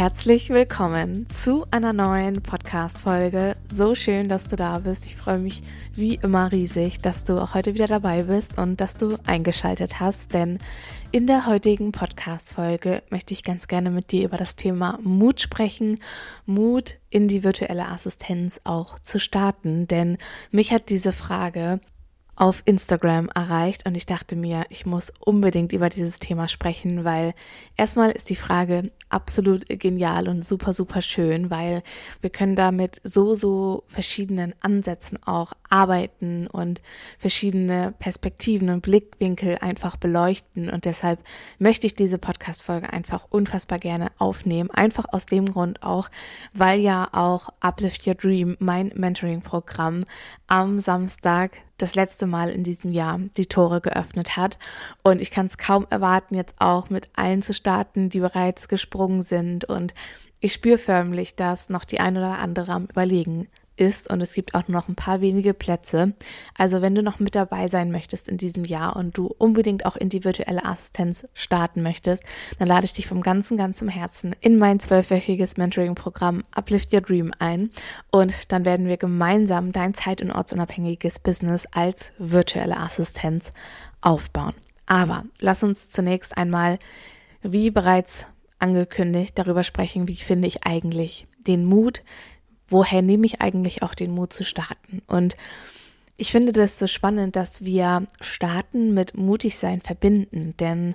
Herzlich willkommen zu einer neuen Podcast-Folge. So schön, dass du da bist. Ich freue mich wie immer riesig, dass du auch heute wieder dabei bist und dass du eingeschaltet hast, denn in der heutigen Podcast-Folge möchte ich ganz gerne mit dir über das Thema Mut sprechen. Mut in die virtuelle Assistenz auch zu starten, denn mich hat diese Frage auf Instagram erreicht. Und ich dachte mir, ich muss unbedingt über dieses Thema sprechen, weil erstmal ist die Frage absolut genial und super, super schön, weil wir können damit so, so verschiedenen Ansätzen auch arbeiten und verschiedene Perspektiven und Blickwinkel einfach beleuchten und deshalb möchte ich diese Podcast-Folge einfach unfassbar gerne aufnehmen. Einfach aus dem Grund auch, weil ja auch Uplift Your Dream, mein Mentoring-Programm, am Samstag das letzte Mal in diesem Jahr die Tore geöffnet hat. Und ich kann es kaum erwarten, jetzt auch mit allen zu starten, die bereits gesprungen sind. Und ich spüre förmlich, dass noch die ein oder andere am Überlegen ist und es gibt auch nur noch ein paar wenige Plätze. Also wenn du noch mit dabei sein möchtest in diesem Jahr und du unbedingt auch in die virtuelle Assistenz starten möchtest, dann lade ich dich vom ganzen, ganzen Herzen in mein zwölfwöchiges Mentoring-Programm Uplift Your Dream ein und dann werden wir gemeinsam dein zeit- und ortsunabhängiges Business als virtuelle Assistenz aufbauen. Aber lass uns zunächst einmal, wie bereits angekündigt, darüber sprechen, wie finde ich eigentlich den Mut, woher nehme ich eigentlich auch den Mut zu starten? Und ich finde das so spannend, dass wir starten mit mutig sein verbinden, denn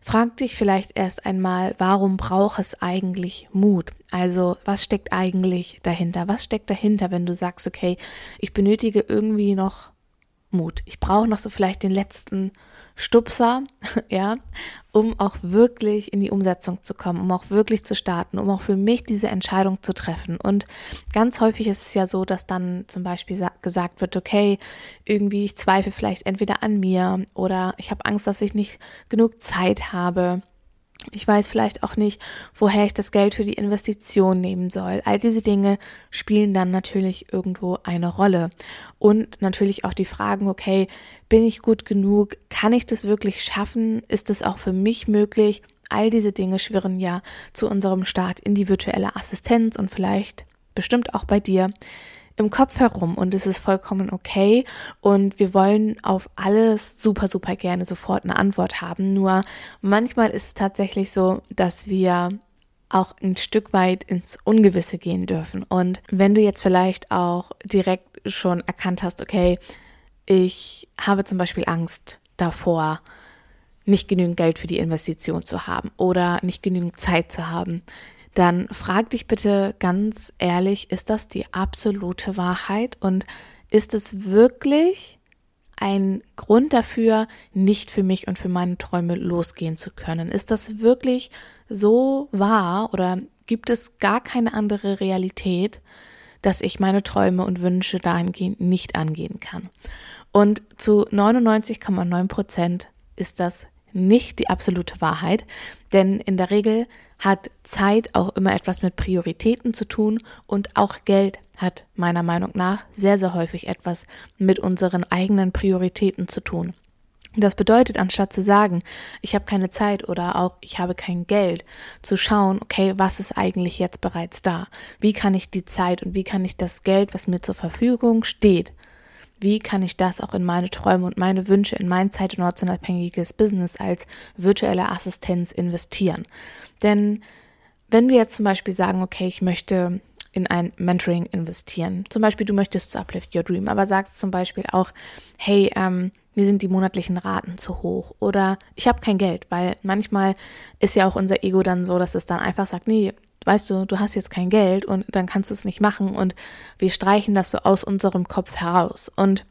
frag dich vielleicht erst einmal, warum braucht es eigentlich Mut? Also, was steckt eigentlich dahinter? Was steckt dahinter, wenn du sagst, okay, ich benötige irgendwie noch Mut. Ich brauche noch so vielleicht den letzten Stupser, ja, um auch wirklich in die Umsetzung zu kommen, um auch wirklich zu starten, um auch für mich diese Entscheidung zu treffen. Und ganz häufig ist es ja so, dass dann zum Beispiel gesagt wird, okay, irgendwie ich zweifle vielleicht entweder an mir oder ich habe Angst, dass ich nicht genug Zeit habe ich weiß vielleicht auch nicht, woher ich das Geld für die Investition nehmen soll. All diese Dinge spielen dann natürlich irgendwo eine Rolle. Und natürlich auch die Fragen, okay, bin ich gut genug? Kann ich das wirklich schaffen? Ist es auch für mich möglich? All diese Dinge schwirren ja zu unserem Start in die virtuelle Assistenz und vielleicht bestimmt auch bei dir im Kopf herum und es ist vollkommen okay und wir wollen auf alles super, super gerne sofort eine Antwort haben. Nur manchmal ist es tatsächlich so, dass wir auch ein Stück weit ins Ungewisse gehen dürfen. Und wenn du jetzt vielleicht auch direkt schon erkannt hast, okay, ich habe zum Beispiel Angst davor, nicht genügend Geld für die Investition zu haben oder nicht genügend Zeit zu haben, dann frag dich bitte ganz ehrlich, ist das die absolute Wahrheit und ist es wirklich ein Grund dafür, nicht für mich und für meine Träume losgehen zu können? Ist das wirklich so wahr oder gibt es gar keine andere Realität, dass ich meine Träume und Wünsche dahingehend nicht angehen kann? Und zu 99,9 Prozent ist das nicht die absolute Wahrheit, denn in der Regel hat Zeit auch immer etwas mit Prioritäten zu tun und auch Geld hat meiner Meinung nach sehr, sehr häufig etwas mit unseren eigenen Prioritäten zu tun. Das bedeutet, anstatt zu sagen, ich habe keine Zeit oder auch ich habe kein Geld, zu schauen, okay, was ist eigentlich jetzt bereits da? Wie kann ich die Zeit und wie kann ich das Geld, was mir zur Verfügung steht, wie kann ich das auch in meine Träume und meine Wünsche, in mein zeit- und ortsunabhängiges Business als virtuelle Assistenz investieren. Denn wenn wir jetzt zum Beispiel sagen, okay, ich möchte in ein Mentoring investieren. Zum Beispiel, du möchtest zu Uplift Your Dream, aber sagst zum Beispiel auch, hey, ähm, mir sind die monatlichen Raten zu hoch oder ich habe kein Geld, weil manchmal ist ja auch unser Ego dann so, dass es dann einfach sagt, nee, weißt du, du hast jetzt kein Geld und dann kannst du es nicht machen und wir streichen das so aus unserem Kopf heraus und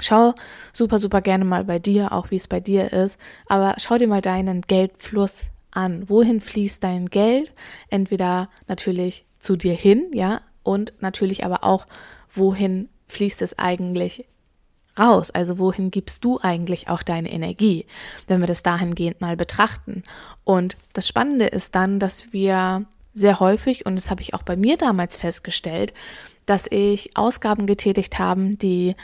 Schau super, super gerne mal bei dir, auch wie es bei dir ist, aber schau dir mal deinen Geldfluss an. Wohin fließt dein Geld? Entweder natürlich zu dir hin, ja, und natürlich aber auch, wohin fließt es eigentlich raus? Also wohin gibst du eigentlich auch deine Energie, wenn wir das dahingehend mal betrachten? Und das Spannende ist dann, dass wir sehr häufig, und das habe ich auch bei mir damals festgestellt, dass ich Ausgaben getätigt habe, die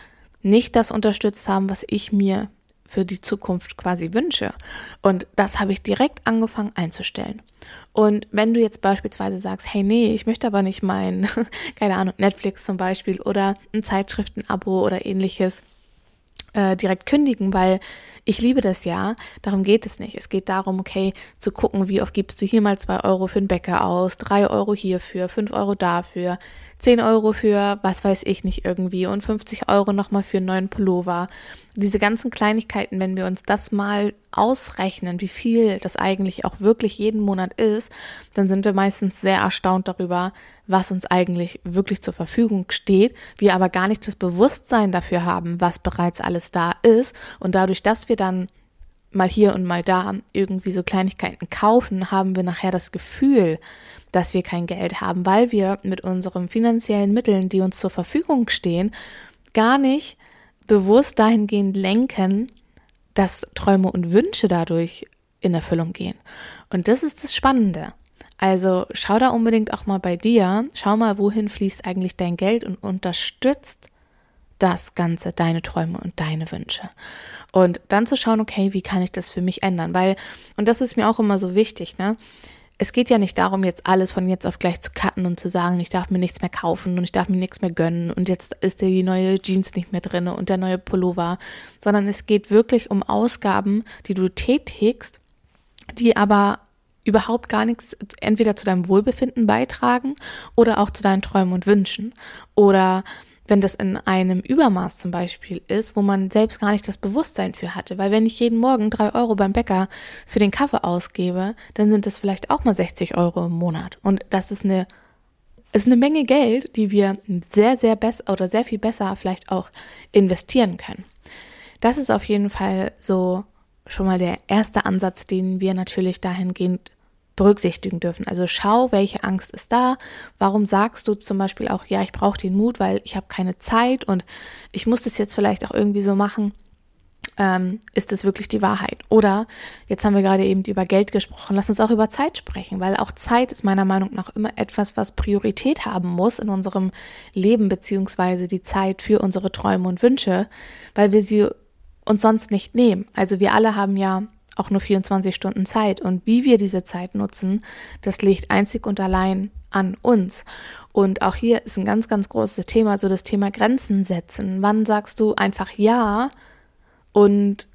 nicht das unterstützt haben, was ich mir für die Zukunft quasi wünsche. Und das habe ich direkt angefangen einzustellen. Und wenn du jetzt beispielsweise sagst, hey, nee, ich möchte aber nicht mein, keine Ahnung, Netflix zum Beispiel oder ein Zeitschriftenabo oder ähnliches äh, direkt kündigen, weil ich liebe das ja. Darum geht es nicht. Es geht darum, okay, zu gucken, wie oft gibst du hier mal zwei Euro für den Bäcker aus, drei Euro hierfür, fünf Euro dafür, 10 Euro für, was weiß ich nicht irgendwie und 50 Euro nochmal für einen neuen Pullover. Diese ganzen Kleinigkeiten, wenn wir uns das mal ausrechnen, wie viel das eigentlich auch wirklich jeden Monat ist, dann sind wir meistens sehr erstaunt darüber, was uns eigentlich wirklich zur Verfügung steht, wir aber gar nicht das Bewusstsein dafür haben, was bereits alles da ist und dadurch, dass wir dann mal hier und mal da irgendwie so Kleinigkeiten kaufen, haben wir nachher das Gefühl, dass wir kein Geld haben, weil wir mit unseren finanziellen Mitteln, die uns zur Verfügung stehen, gar nicht bewusst dahingehend lenken, dass Träume und Wünsche dadurch in Erfüllung gehen. Und das ist das Spannende. Also schau da unbedingt auch mal bei dir, schau mal, wohin fließt eigentlich dein Geld und unterstützt das Ganze, deine Träume und deine Wünsche. Und dann zu schauen, okay, wie kann ich das für mich ändern? Weil, und das ist mir auch immer so wichtig, ne? Es geht ja nicht darum, jetzt alles von jetzt auf gleich zu cutten und zu sagen, ich darf mir nichts mehr kaufen und ich darf mir nichts mehr gönnen und jetzt ist die neue Jeans nicht mehr drin und der neue Pullover, sondern es geht wirklich um Ausgaben, die du tätigst, die aber überhaupt gar nichts entweder zu deinem Wohlbefinden beitragen oder auch zu deinen Träumen und Wünschen oder wenn das in einem Übermaß zum Beispiel ist, wo man selbst gar nicht das Bewusstsein für hatte. Weil wenn ich jeden Morgen drei Euro beim Bäcker für den Kaffee ausgebe, dann sind das vielleicht auch mal 60 Euro im Monat. Und das ist eine, ist eine Menge Geld, die wir sehr, sehr besser oder sehr viel besser vielleicht auch investieren können. Das ist auf jeden Fall so schon mal der erste Ansatz, den wir natürlich dahingehend berücksichtigen dürfen. Also schau, welche Angst ist da. Warum sagst du zum Beispiel auch, ja, ich brauche den Mut, weil ich habe keine Zeit und ich muss das jetzt vielleicht auch irgendwie so machen. Ähm, ist das wirklich die Wahrheit? Oder jetzt haben wir gerade eben über Geld gesprochen. Lass uns auch über Zeit sprechen, weil auch Zeit ist meiner Meinung nach immer etwas, was Priorität haben muss in unserem Leben, beziehungsweise die Zeit für unsere Träume und Wünsche, weil wir sie uns sonst nicht nehmen. Also wir alle haben ja auch nur 24 Stunden Zeit. Und wie wir diese Zeit nutzen, das liegt einzig und allein an uns. Und auch hier ist ein ganz, ganz großes Thema, so das Thema Grenzen setzen. Wann sagst du einfach Ja und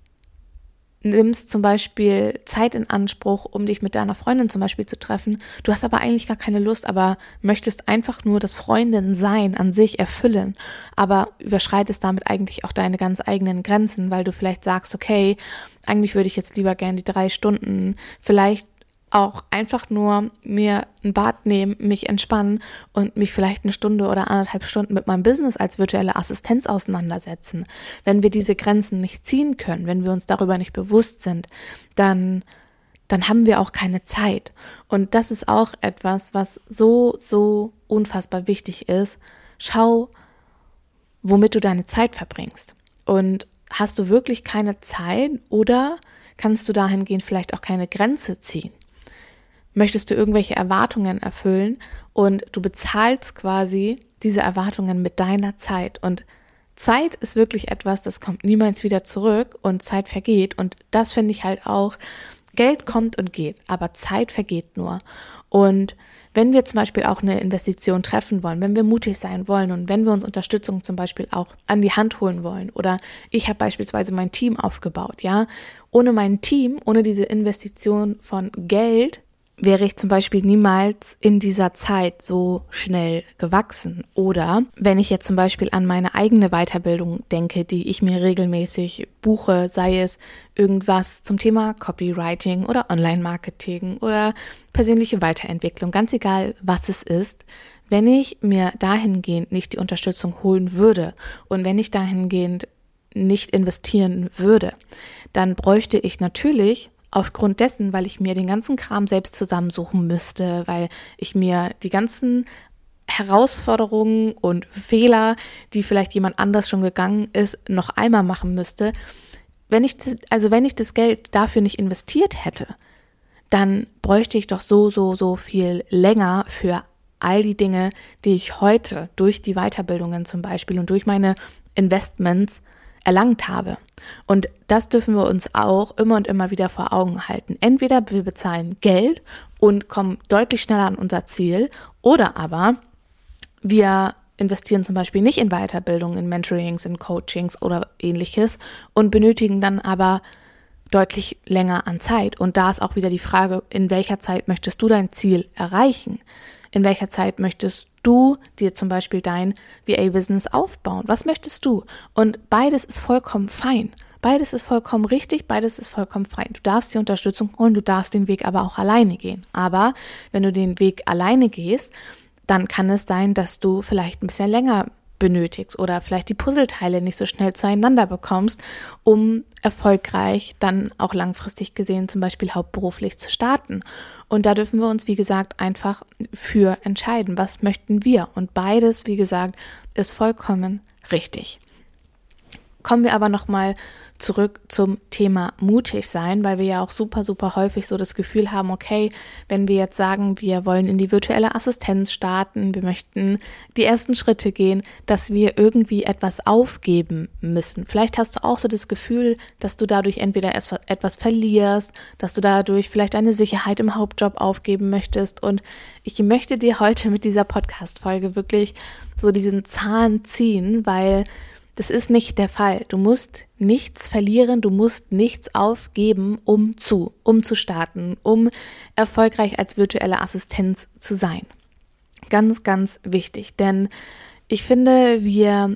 nimmst zum Beispiel Zeit in Anspruch, um dich mit deiner Freundin zum Beispiel zu treffen. Du hast aber eigentlich gar keine Lust, aber möchtest einfach nur das Freundin-Sein an sich erfüllen, aber überschreitest damit eigentlich auch deine ganz eigenen Grenzen, weil du vielleicht sagst, okay, eigentlich würde ich jetzt lieber gerne die drei Stunden vielleicht auch einfach nur mir ein Bad nehmen, mich entspannen und mich vielleicht eine Stunde oder anderthalb Stunden mit meinem Business als virtuelle Assistenz auseinandersetzen. Wenn wir diese Grenzen nicht ziehen können, wenn wir uns darüber nicht bewusst sind, dann dann haben wir auch keine Zeit. Und das ist auch etwas, was so, so unfassbar wichtig ist. Schau, womit du deine Zeit verbringst. Und hast du wirklich keine Zeit oder kannst du dahingehend vielleicht auch keine Grenze ziehen? Möchtest du irgendwelche Erwartungen erfüllen und du bezahlst quasi diese Erwartungen mit deiner Zeit. Und Zeit ist wirklich etwas, das kommt niemals wieder zurück und Zeit vergeht. Und das finde ich halt auch, Geld kommt und geht, aber Zeit vergeht nur. Und wenn wir zum Beispiel auch eine Investition treffen wollen, wenn wir mutig sein wollen und wenn wir uns Unterstützung zum Beispiel auch an die Hand holen wollen oder ich habe beispielsweise mein Team aufgebaut, ja, ohne mein Team, ohne diese Investition von Geld wäre ich zum Beispiel niemals in dieser Zeit so schnell gewachsen. Oder wenn ich jetzt zum Beispiel an meine eigene Weiterbildung denke, die ich mir regelmäßig buche, sei es irgendwas zum Thema Copywriting oder Online-Marketing oder persönliche Weiterentwicklung, ganz egal was es ist, wenn ich mir dahingehend nicht die Unterstützung holen würde und wenn ich dahingehend nicht investieren würde, dann bräuchte ich natürlich aufgrund dessen, weil ich mir den ganzen Kram selbst zusammensuchen müsste, weil ich mir die ganzen Herausforderungen und Fehler, die vielleicht jemand anders schon gegangen ist, noch einmal machen müsste. Wenn ich das, also wenn ich das Geld dafür nicht investiert hätte, dann bräuchte ich doch so, so, so viel länger für all die Dinge, die ich heute durch die Weiterbildungen zum Beispiel und durch meine Investments erlangt habe. Und das dürfen wir uns auch immer und immer wieder vor Augen halten. Entweder wir bezahlen Geld und kommen deutlich schneller an unser Ziel oder aber wir investieren zum Beispiel nicht in Weiterbildung, in Mentorings, in Coachings oder ähnliches und benötigen dann aber deutlich länger an Zeit. Und da ist auch wieder die Frage, in welcher Zeit möchtest du dein Ziel erreichen? In welcher Zeit möchtest du dir zum Beispiel dein VA-Business aufbauen? Was möchtest du? Und beides ist vollkommen fein. Beides ist vollkommen richtig, beides ist vollkommen frei. Du darfst die Unterstützung holen, du darfst den Weg aber auch alleine gehen. Aber wenn du den Weg alleine gehst, dann kann es sein, dass du vielleicht ein bisschen länger benötigst oder vielleicht die Puzzleteile nicht so schnell zueinander bekommst, um erfolgreich dann auch langfristig gesehen zum Beispiel hauptberuflich zu starten. Und da dürfen wir uns, wie gesagt, einfach für entscheiden, was möchten wir. Und beides, wie gesagt, ist vollkommen richtig. Kommen wir aber nochmal zurück zum Thema mutig sein, weil wir ja auch super, super häufig so das Gefühl haben, okay, wenn wir jetzt sagen, wir wollen in die virtuelle Assistenz starten, wir möchten die ersten Schritte gehen, dass wir irgendwie etwas aufgeben müssen. Vielleicht hast du auch so das Gefühl, dass du dadurch entweder etwas verlierst, dass du dadurch vielleicht eine Sicherheit im Hauptjob aufgeben möchtest. Und ich möchte dir heute mit dieser Podcast-Folge wirklich so diesen Zahn ziehen, weil das ist nicht der Fall. Du musst nichts verlieren, du musst nichts aufgeben, um zu, um zu starten, um erfolgreich als virtuelle Assistenz zu sein. Ganz, ganz wichtig, denn ich finde, wir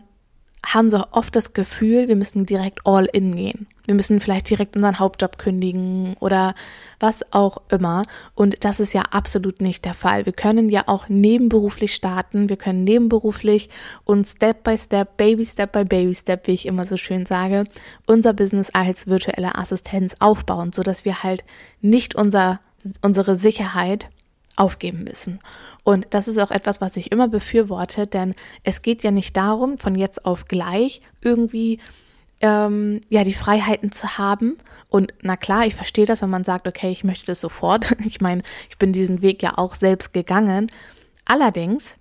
haben so oft das Gefühl, wir müssen direkt all in gehen. Wir müssen vielleicht direkt unseren Hauptjob kündigen oder was auch immer. Und das ist ja absolut nicht der Fall. Wir können ja auch nebenberuflich starten. Wir können nebenberuflich und Step by Step, Baby Step by Baby Step, wie ich immer so schön sage, unser Business als virtuelle Assistenz aufbauen, sodass wir halt nicht unser, unsere Sicherheit aufgeben müssen. Und das ist auch etwas, was ich immer befürworte, denn es geht ja nicht darum, von jetzt auf gleich irgendwie ähm, ja die Freiheiten zu haben. Und na klar, ich verstehe das, wenn man sagt, okay, ich möchte das sofort. Ich meine, ich bin diesen Weg ja auch selbst gegangen. Allerdings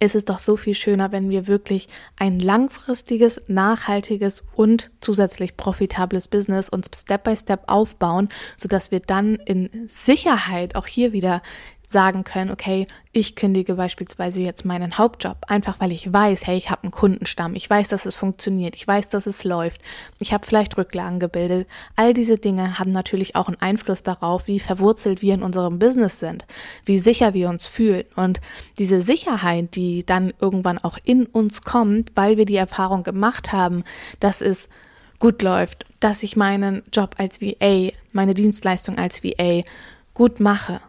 ist es doch so viel schöner, wenn wir wirklich ein langfristiges, nachhaltiges und zusätzlich profitables Business uns Step by Step aufbauen, sodass wir dann in Sicherheit auch hier wieder sagen können, okay, ich kündige beispielsweise jetzt meinen Hauptjob, einfach weil ich weiß, hey, ich habe einen Kundenstamm, ich weiß, dass es funktioniert, ich weiß, dass es läuft, ich habe vielleicht Rücklagen gebildet. All diese Dinge haben natürlich auch einen Einfluss darauf, wie verwurzelt wir in unserem Business sind, wie sicher wir uns fühlen. Und diese Sicherheit, die dann irgendwann auch in uns kommt, weil wir die Erfahrung gemacht haben, dass es gut läuft, dass ich meinen Job als VA, meine Dienstleistung als VA gut mache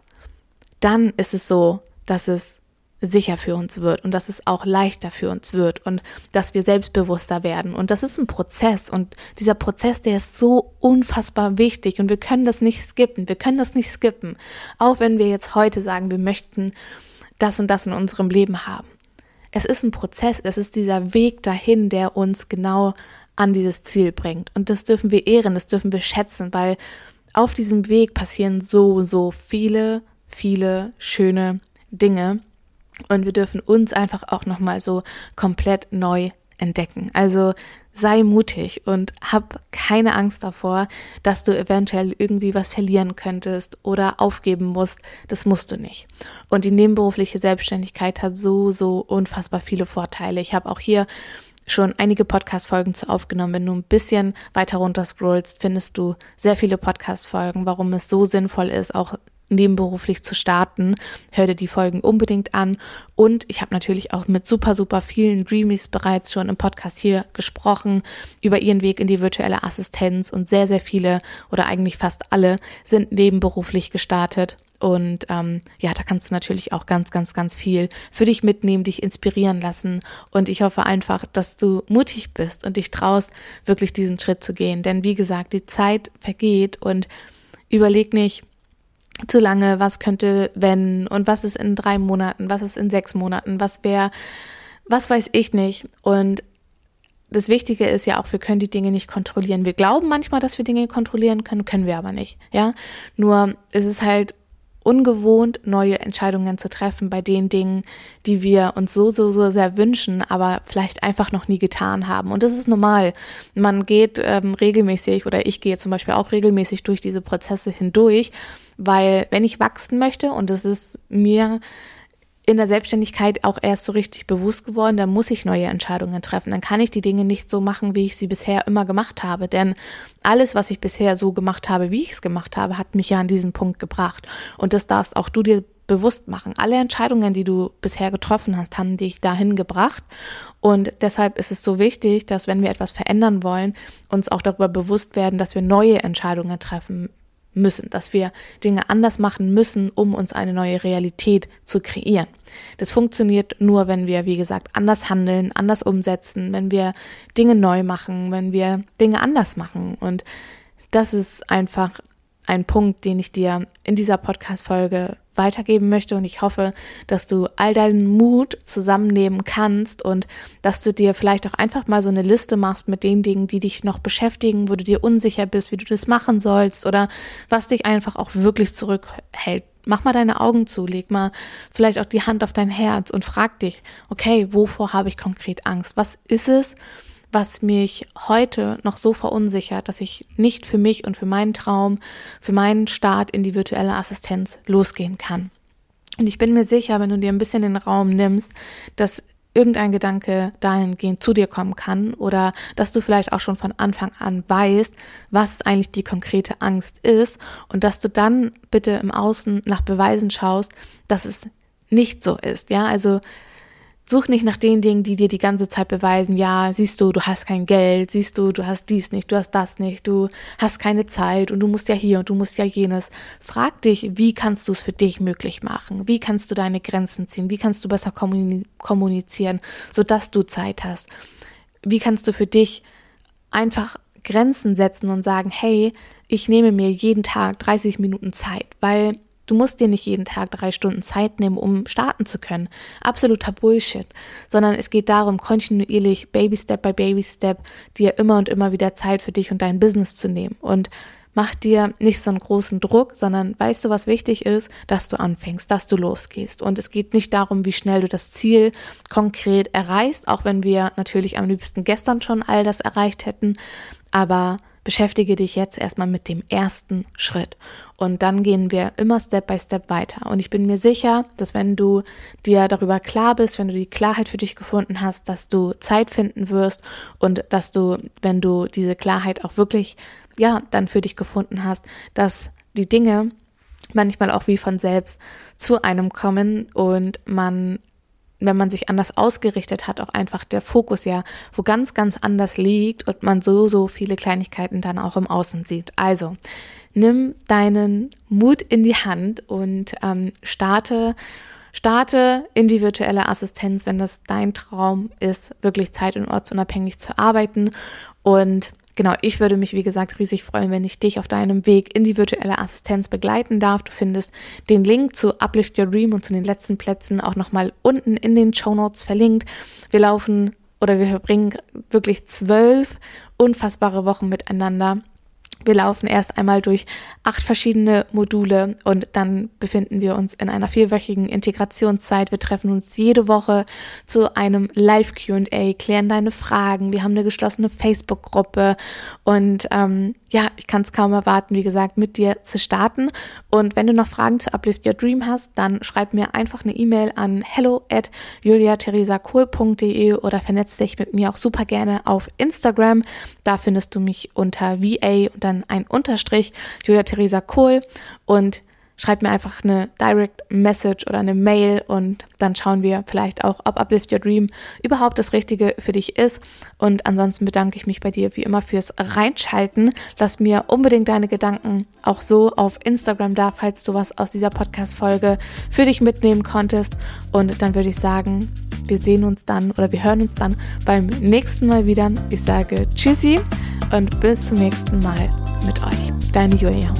dann ist es so, dass es sicher für uns wird und dass es auch leichter für uns wird und dass wir selbstbewusster werden. Und das ist ein Prozess und dieser Prozess, der ist so unfassbar wichtig und wir können das nicht skippen. Wir können das nicht skippen. Auch wenn wir jetzt heute sagen, wir möchten das und das in unserem Leben haben. Es ist ein Prozess, es ist dieser Weg dahin, der uns genau an dieses Ziel bringt. Und das dürfen wir ehren, das dürfen wir schätzen, weil auf diesem Weg passieren so, so viele viele schöne Dinge und wir dürfen uns einfach auch noch mal so komplett neu entdecken. Also sei mutig und hab keine Angst davor, dass du eventuell irgendwie was verlieren könntest oder aufgeben musst. Das musst du nicht. Und die nebenberufliche Selbstständigkeit hat so, so unfassbar viele Vorteile. Ich habe auch hier schon einige Podcast-Folgen zu aufgenommen. Wenn du ein bisschen weiter runter scrollst, findest du sehr viele Podcast-Folgen, warum es so sinnvoll ist, auch nebenberuflich zu starten, hör dir die Folgen unbedingt an. Und ich habe natürlich auch mit super, super vielen Dreamies bereits schon im Podcast hier gesprochen über ihren Weg in die virtuelle Assistenz und sehr, sehr viele oder eigentlich fast alle sind nebenberuflich gestartet. Und ähm, ja, da kannst du natürlich auch ganz, ganz, ganz viel für dich mitnehmen, dich inspirieren lassen. Und ich hoffe einfach, dass du mutig bist und dich traust, wirklich diesen Schritt zu gehen. Denn wie gesagt, die Zeit vergeht und überleg nicht, zu lange, was könnte, wenn und was ist in drei Monaten, was ist in sechs Monaten, was wäre, was weiß ich nicht. Und das Wichtige ist ja auch, wir können die Dinge nicht kontrollieren. Wir glauben manchmal, dass wir Dinge kontrollieren können, können wir aber nicht. Ja, nur ist es halt ungewohnt, neue Entscheidungen zu treffen bei den Dingen, die wir uns so, so, so sehr wünschen, aber vielleicht einfach noch nie getan haben. Und das ist normal. Man geht ähm, regelmäßig oder ich gehe zum Beispiel auch regelmäßig durch diese Prozesse hindurch, weil wenn ich wachsen möchte, und das ist mir in der Selbstständigkeit auch erst so richtig bewusst geworden, dann muss ich neue Entscheidungen treffen. Dann kann ich die Dinge nicht so machen, wie ich sie bisher immer gemacht habe. Denn alles, was ich bisher so gemacht habe, wie ich es gemacht habe, hat mich ja an diesen Punkt gebracht. Und das darfst auch du dir bewusst machen. Alle Entscheidungen, die du bisher getroffen hast, haben dich dahin gebracht. Und deshalb ist es so wichtig, dass wenn wir etwas verändern wollen, uns auch darüber bewusst werden, dass wir neue Entscheidungen treffen müssen, dass wir Dinge anders machen müssen, um uns eine neue Realität zu kreieren. Das funktioniert nur, wenn wir, wie gesagt, anders handeln, anders umsetzen, wenn wir Dinge neu machen, wenn wir Dinge anders machen. Und das ist einfach ein Punkt, den ich dir in dieser Podcast-Folge weitergeben möchte und ich hoffe, dass du all deinen Mut zusammennehmen kannst und dass du dir vielleicht auch einfach mal so eine Liste machst mit den Dingen, die dich noch beschäftigen, wo du dir unsicher bist, wie du das machen sollst oder was dich einfach auch wirklich zurückhält. Mach mal deine Augen zu, leg mal vielleicht auch die Hand auf dein Herz und frag dich, okay, wovor habe ich konkret Angst? Was ist es, was mich heute noch so verunsichert, dass ich nicht für mich und für meinen Traum, für meinen Start in die virtuelle Assistenz losgehen kann. Und ich bin mir sicher, wenn du dir ein bisschen den Raum nimmst, dass irgendein Gedanke dahingehend zu dir kommen kann oder dass du vielleicht auch schon von Anfang an weißt, was eigentlich die konkrete Angst ist und dass du dann bitte im Außen nach Beweisen schaust, dass es nicht so ist. Ja, also Such nicht nach den Dingen, die dir die ganze Zeit beweisen, ja, siehst du, du hast kein Geld, siehst du, du hast dies nicht, du hast das nicht, du hast keine Zeit und du musst ja hier und du musst ja jenes. Frag dich, wie kannst du es für dich möglich machen? Wie kannst du deine Grenzen ziehen? Wie kannst du besser kommunizieren, sodass du Zeit hast? Wie kannst du für dich einfach Grenzen setzen und sagen, hey, ich nehme mir jeden Tag 30 Minuten Zeit, weil Du musst dir nicht jeden Tag drei Stunden Zeit nehmen, um starten zu können. Absoluter Bullshit. Sondern es geht darum, kontinuierlich, Baby Step by Baby Step, dir immer und immer wieder Zeit für dich und dein Business zu nehmen. Und mach dir nicht so einen großen Druck, sondern weißt du, was wichtig ist, dass du anfängst, dass du losgehst. Und es geht nicht darum, wie schnell du das Ziel konkret erreichst, auch wenn wir natürlich am liebsten gestern schon all das erreicht hätten. Aber beschäftige dich jetzt erstmal mit dem ersten Schritt. Und dann gehen wir immer Step by Step weiter. Und ich bin mir sicher, dass wenn du dir darüber klar bist, wenn du die Klarheit für dich gefunden hast, dass du Zeit finden wirst und dass du, wenn du diese Klarheit auch wirklich, ja, dann für dich gefunden hast, dass die Dinge manchmal auch wie von selbst zu einem kommen und man wenn man sich anders ausgerichtet hat, auch einfach der Fokus ja wo ganz, ganz anders liegt und man so, so viele Kleinigkeiten dann auch im Außen sieht. Also nimm deinen Mut in die Hand und ähm, starte, starte in die virtuelle Assistenz, wenn das dein Traum ist, wirklich zeit- und ortsunabhängig zu arbeiten und Genau, ich würde mich, wie gesagt, riesig freuen, wenn ich dich auf deinem Weg in die virtuelle Assistenz begleiten darf. Du findest den Link zu Uplift Your Dream und zu den letzten Plätzen auch nochmal unten in den Show Notes verlinkt. Wir laufen oder wir verbringen wirklich zwölf unfassbare Wochen miteinander wir laufen erst einmal durch acht verschiedene Module und dann befinden wir uns in einer vierwöchigen Integrationszeit. Wir treffen uns jede Woche zu einem Live-QA, klären deine Fragen. Wir haben eine geschlossene Facebook-Gruppe und ähm, ja, ich kann es kaum erwarten, wie gesagt, mit dir zu starten. Und wenn du noch Fragen zu Uplift Your Dream hast, dann schreib mir einfach eine E-Mail an hello at juliatheresakohl.de oder vernetz dich mit mir auch super gerne auf Instagram. Da findest du mich unter VA und dann ein Unterstrich Julia Theresa Kohl und schreib mir einfach eine Direct Message oder eine Mail und dann schauen wir vielleicht auch, ob Uplift Your Dream überhaupt das Richtige für dich ist. Und ansonsten bedanke ich mich bei dir wie immer fürs Reinschalten. Lass mir unbedingt deine Gedanken auch so auf Instagram da, falls du was aus dieser Podcast-Folge für dich mitnehmen konntest. Und dann würde ich sagen, wir sehen uns dann oder wir hören uns dann beim nächsten Mal wieder. Ich sage Tschüssi und bis zum nächsten Mal mit euch. Deine Julia.